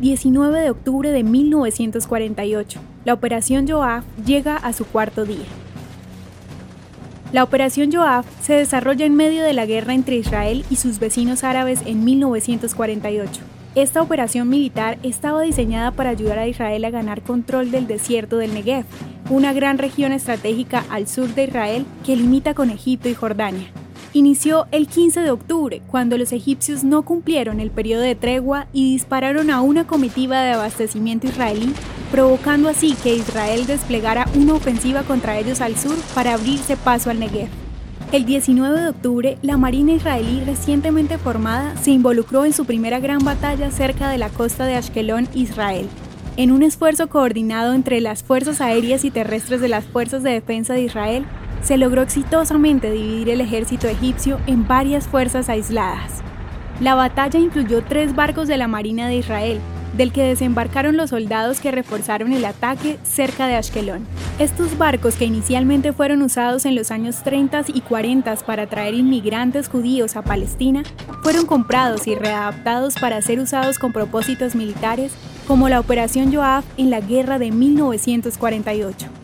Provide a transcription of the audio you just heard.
19 de octubre de 1948. La Operación Joab llega a su cuarto día. La Operación Joab se desarrolla en medio de la guerra entre Israel y sus vecinos árabes en 1948. Esta operación militar estaba diseñada para ayudar a Israel a ganar control del desierto del Negev, una gran región estratégica al sur de Israel que limita con Egipto y Jordania. Inició el 15 de octubre, cuando los egipcios no cumplieron el periodo de tregua y dispararon a una comitiva de abastecimiento israelí, provocando así que Israel desplegara una ofensiva contra ellos al sur para abrirse paso al Negev. El 19 de octubre, la Marina israelí recientemente formada se involucró en su primera gran batalla cerca de la costa de Ashkelon, Israel. En un esfuerzo coordinado entre las fuerzas aéreas y terrestres de las Fuerzas de Defensa de Israel, se logró exitosamente dividir el ejército egipcio en varias fuerzas aisladas. La batalla incluyó tres barcos de la Marina de Israel, del que desembarcaron los soldados que reforzaron el ataque cerca de Ashkelon. Estos barcos, que inicialmente fueron usados en los años 30 y 40 para traer inmigrantes judíos a Palestina, fueron comprados y readaptados para ser usados con propósitos militares, como la Operación Joab en la Guerra de 1948.